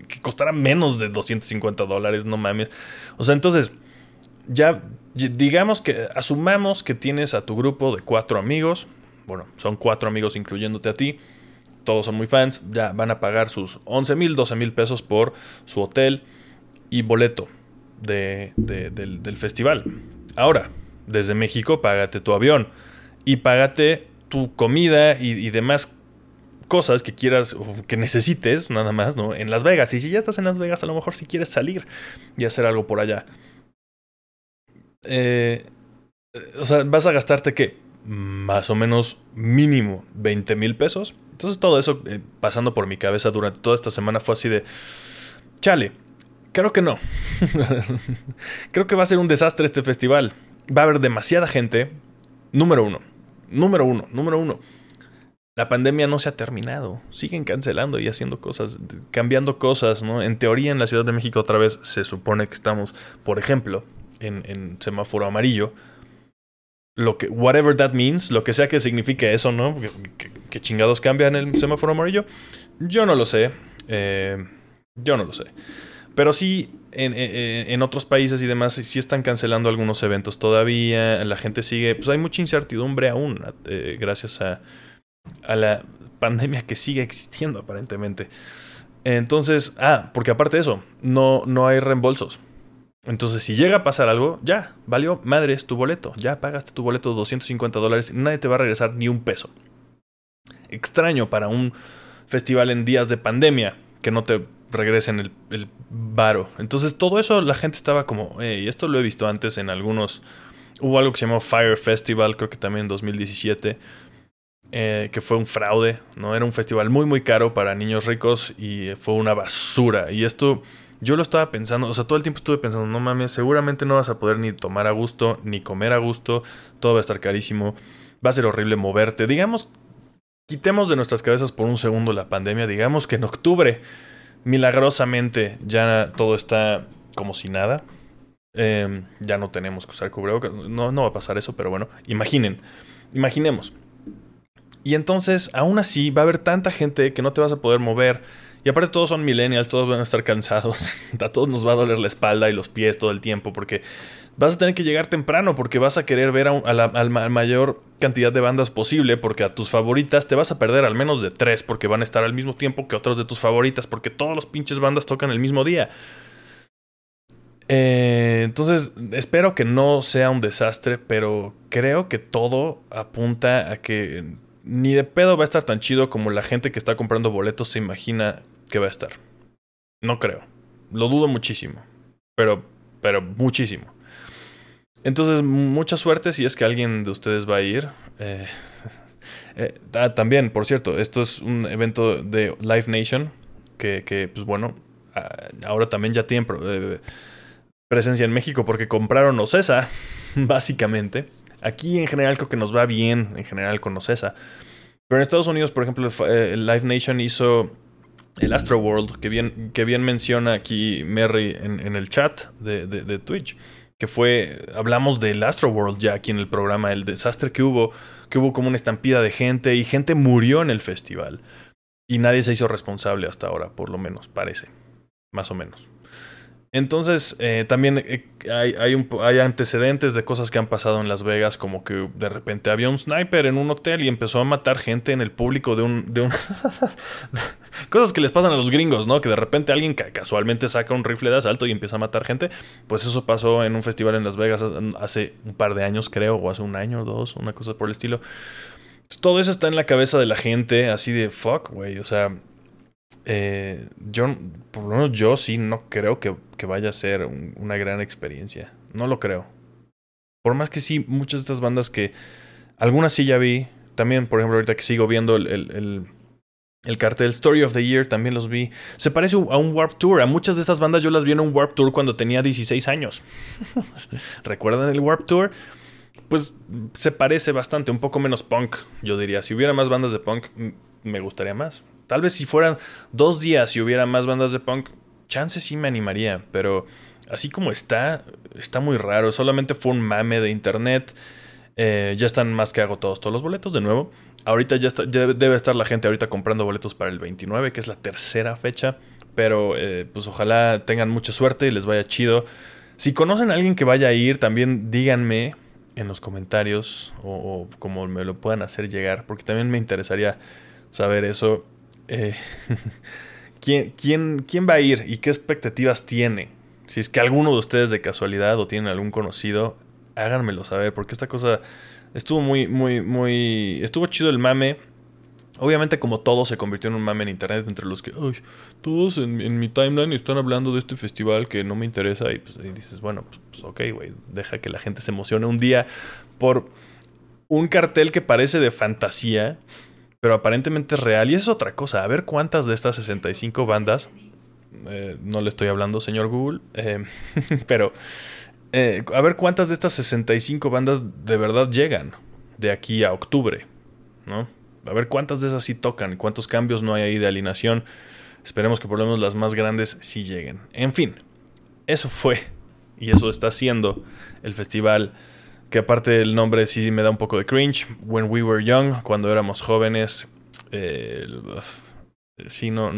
Que costara menos de 250 dólares, no mames. O sea, entonces, ya digamos que asumamos que tienes a tu grupo de cuatro amigos. Bueno, son cuatro amigos incluyéndote a ti. Todos son muy fans. Ya van a pagar sus 11 mil, 12 mil pesos por su hotel y boleto del, del festival. Ahora, desde México, págate tu avión y págate tu comida y, demás cosas que quieras o que necesites, nada más, ¿no? En Las Vegas. Y si ya estás en Las Vegas, a lo mejor si quieres salir y hacer algo por allá. Eh, o sea, vas a gastarte que más o menos mínimo 20 mil pesos. Entonces todo eso eh, pasando por mi cabeza durante toda esta semana fue así de, chale, creo que no. <laughs> creo que va a ser un desastre este festival. Va a haber demasiada gente. Número uno. Número uno. Número uno. La pandemia no se ha terminado. Siguen cancelando y haciendo cosas, cambiando cosas, ¿no? En teoría en la Ciudad de México otra vez se supone que estamos, por ejemplo, en, semáforo amarillo lo que, whatever that means, lo que sea que signifique eso, ¿no? Que, chingados cambian el semáforo amarillo, yo no lo sé. Eh, yo no lo sé. Pero sí, en, en, otros países y demás, sí están cancelando algunos eventos todavía. La gente sigue. Pues hay mucha incertidumbre aún, eh, gracias a, a la pandemia que sigue existiendo, aparentemente. Entonces, ah, porque aparte de eso, no, no hay reembolsos. Entonces, si llega a pasar algo, ya, valió madres tu boleto. Ya pagaste tu boleto de 250 dólares, nadie te va a regresar ni un peso. Extraño para un festival en días de pandemia que no te regresen el, el varo. Entonces, todo eso la gente estaba como, y esto lo he visto antes en algunos. Hubo algo que se llamó Fire Festival, creo que también en 2017. Eh, que fue un fraude, ¿no? Era un festival muy muy caro para niños ricos y fue una basura. Y esto yo lo estaba pensando, o sea, todo el tiempo estuve pensando, no mames, seguramente no vas a poder ni tomar a gusto, ni comer a gusto, todo va a estar carísimo, va a ser horrible moverte. Digamos, quitemos de nuestras cabezas por un segundo la pandemia, digamos que en octubre, milagrosamente, ya todo está como si nada. Em, ya no tenemos que usar cubrebocas, no, no va a pasar eso, pero bueno, imaginen, imaginemos. Y entonces, aún así, va a haber tanta gente que no te vas a poder mover y aparte todos son millennials, todos van a estar cansados. <laughs> A todos nos va a doler la espalda y los pies todo el tiempo porque vas a tener que llegar temprano porque vas a querer ver a, la mayor cantidad de bandas posible porque a tus favoritas te vas a perder al menos de tres porque van a estar al mismo tiempo que otros de tus favoritas porque todos los pinches bandas tocan el mismo día. Eh, entonces, espero que no sea un desastre, pero creo que todo apunta a que ni de pedo va a estar tan chido como la gente que está comprando boletos se imagina que va a estar. No creo. Lo dudo muchísimo. Pero, pero muchísimo. Entonces, mucha suerte si es que alguien de ustedes va a ir. Eh, <laughs> eh, ah, también, por cierto, esto es un evento de Live Nation. Que, que pues bueno, ah, ahora también ya tienen eh, presencia en México porque compraron Ocesa, <laughs> básicamente. Aquí en general creo que nos va bien, en general con Ocesa. Pero en Estados Unidos, por ejemplo, Live Nation hizo el Astro World, que bien, que bien menciona aquí Mary en, el chat de, de, Twitch, que fue, hablamos del Astro World ya aquí en el programa, el desastre que hubo, que hubo como una estampida de gente y gente murió en el festival. Y nadie se hizo responsable hasta ahora, por lo menos, parece. Más o menos. Entonces, eh, también eh, hay, hay, antecedentes de cosas que han pasado en Las Vegas, como que de repente había un sniper en un hotel y empezó a matar gente en el público de un... De un <laughs> cosas que les pasan a los gringos, ¿no? Que de repente alguien casualmente saca un rifle de asalto y empieza a matar gente. Pues eso pasó en un festival en Las Vegas hace un par de años, creo, o hace un año o dos, una cosa por el estilo. Todo eso está en la cabeza de la gente, así de fuck, güey. O sea, eh, yo, por lo menos yo sí no creo que, que vaya a ser una gran experiencia. No lo creo. Por más que sí, muchas de estas bandas que algunas sí ya vi, también por ejemplo ahorita que sigo viendo el, el, el, cartel Story of the Year, también los vi. Se parece a un Warp Tour. A muchas de estas bandas yo las vi en un Warp Tour cuando tenía 16 años. <laughs> ¿Recuerdan el Warp Tour? Pues se parece bastante, un poco menos punk, yo diría. Si hubiera más bandas de punk, me gustaría más. Tal vez si fueran dos días y hubiera más bandas de punk, chance sí me animaría, pero así como está, está muy raro. Solamente fue un mame de internet. Eh, ya están más que agotados todos los boletos de nuevo. Ahorita ya, está, debe estar la gente ahorita comprando boletos para el 29, que es la tercera fecha. Pero eh, pues ojalá tengan mucha suerte y les vaya chido. Si conocen a alguien que vaya a ir, también díganme en los comentarios o como me lo puedan hacer llegar, porque también me interesaría saber eso. Eh, <laughs> ¿quién, quién, quién va a ir y qué expectativas tiene? Si es que alguno de ustedes de casualidad o tienen algún conocido, háganmelo saber, porque esta cosa estuvo muy, muy, muy... Estuvo chido el mame. Obviamente como todo se convirtió en un mame en internet entre los que, Ay, todos en, mi timeline están hablando de este festival que no me interesa y, pues, dices, bueno, pues, pues ok, güey, deja que la gente se emocione un día por un cartel que parece de fantasía, pero aparentemente es real. Y es otra cosa. A ver cuántas de estas 65 bandas. Eh, no le estoy hablando, señor Google. Eh, <laughs> pero. Eh, a ver cuántas de estas 65 bandas de verdad llegan de aquí a octubre. ¿No? A ver cuántas de esas sí tocan. Cuántos cambios no hay ahí de alineación. Esperemos que por lo menos las más grandes sí lleguen. En fin, eso fue y eso está siendo el festival que aparte del nombre sí me da un poco de cringe. When We Were Young, cuando éramos jóvenes. Eh, sí, no.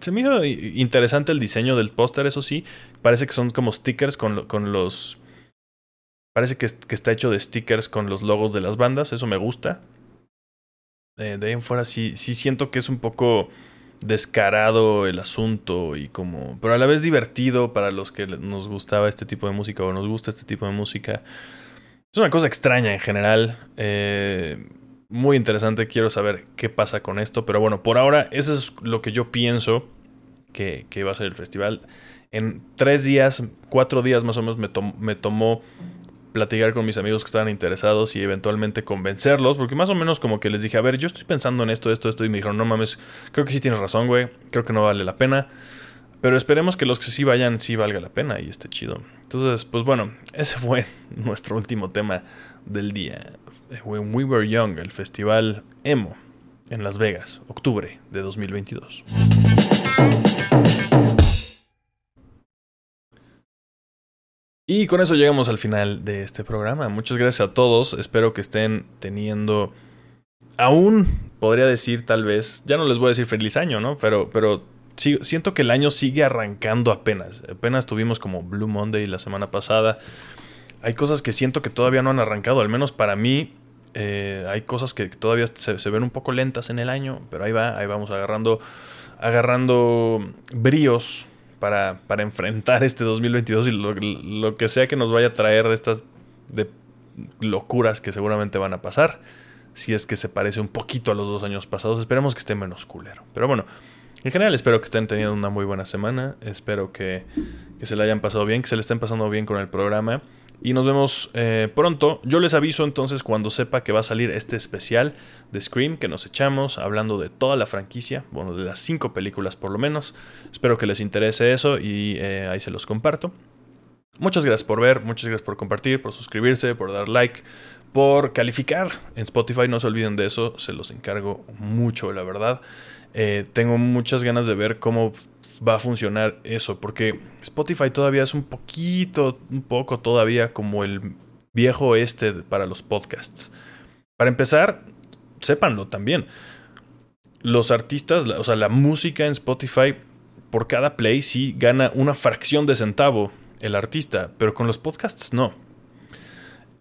Se me hizo interesante el diseño del póster, eso sí. Parece que son como stickers con, con los. Parece que, que, está hecho de stickers con los logos de las bandas, eso me gusta. Eh, de ahí en fuera sí, sí siento que es un poco descarado el asunto y como, pero a la vez divertido para los que nos gustaba este tipo de música o nos gusta este tipo de música. Es una cosa extraña en general. Eh, muy interesante. Quiero saber qué pasa con esto. Pero bueno, por ahora, eso es lo que yo pienso que, que va a ser el festival. En tres días, cuatro días más o menos, me, me tomó platicar con mis amigos que estaban interesados y eventualmente convencerlos, porque más o menos como que les dije, a ver, yo estoy pensando en esto, esto, esto, y me dijeron, no mames, creo que sí tienes razón, güey, creo que no vale la pena, pero esperemos que los que sí vayan sí valga la pena y esté chido. Entonces, pues bueno, ese fue <laughs> nuestro último tema del día. When We Were Young, el festival emo en Las Vegas, octubre de 2022. Y con eso llegamos al final de este programa. Muchas gracias a todos. Espero que estén teniendo aún, podría decir tal vez, ya no les voy a decir feliz año, ¿no? Pero, pero siento que el año sigue arrancando apenas. Apenas tuvimos como Blue Monday la semana pasada. Hay cosas que siento que todavía no han arrancado, al menos para mí. Eh, hay cosas que todavía se, se, ven un poco lentas en el año, pero ahí va, ahí vamos agarrando, agarrando bríos para, para enfrentar este 2022 y lo, que sea que nos vaya a traer de estas de locuras que seguramente van a pasar. Si es que se parece un poquito a los dos años pasados, esperemos que esté menos culero. Pero bueno, en general espero que estén teniendo una muy buena semana. Espero que, se la hayan pasado bien, que se le estén pasando bien con el programa. Y nos vemos eh, pronto. Yo les aviso entonces cuando sepa que va a salir este especial de Scream que nos echamos, hablando de toda la franquicia, bueno, de las cinco películas por lo menos. Espero que les interese eso y eh, ahí se los comparto. Muchas gracias por ver, muchas gracias por compartir, por suscribirse, por dar like, por calificar en Spotify. No se olviden de eso, se los encargo mucho, la verdad. Eh, tengo muchas ganas de ver cómo va a funcionar eso, porque Spotify todavía es un poquito, un poco todavía como el viejo este para los podcasts. Para empezar, sépanlo también. Los artistas, o sea, la música en Spotify, por cada play sí gana una fracción de centavo el artista, pero con los podcasts no.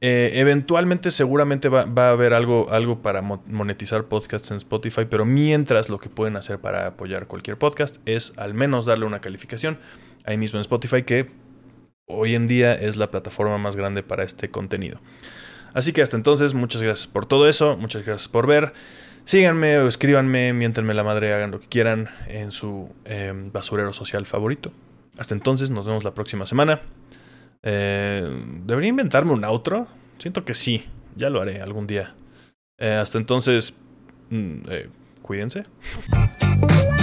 Eh, eventualmente seguramente va, a haber algo, algo para monetizar podcasts en Spotify, pero mientras lo que pueden hacer para apoyar cualquier podcast es al menos darle una calificación ahí mismo en Spotify, que hoy en día es la plataforma más grande para este contenido. Así que hasta entonces, muchas gracias por todo eso, muchas gracias por ver. Síganme o escríbanme, miéntenme la madre, hagan lo que quieran en su em, basurero social favorito. Hasta entonces, nos vemos la próxima semana. Eh, ¿Debería inventarme un outro? Siento que sí, ya lo haré algún día. Eh, hasta entonces, mm, eh, cuídense. <laughs>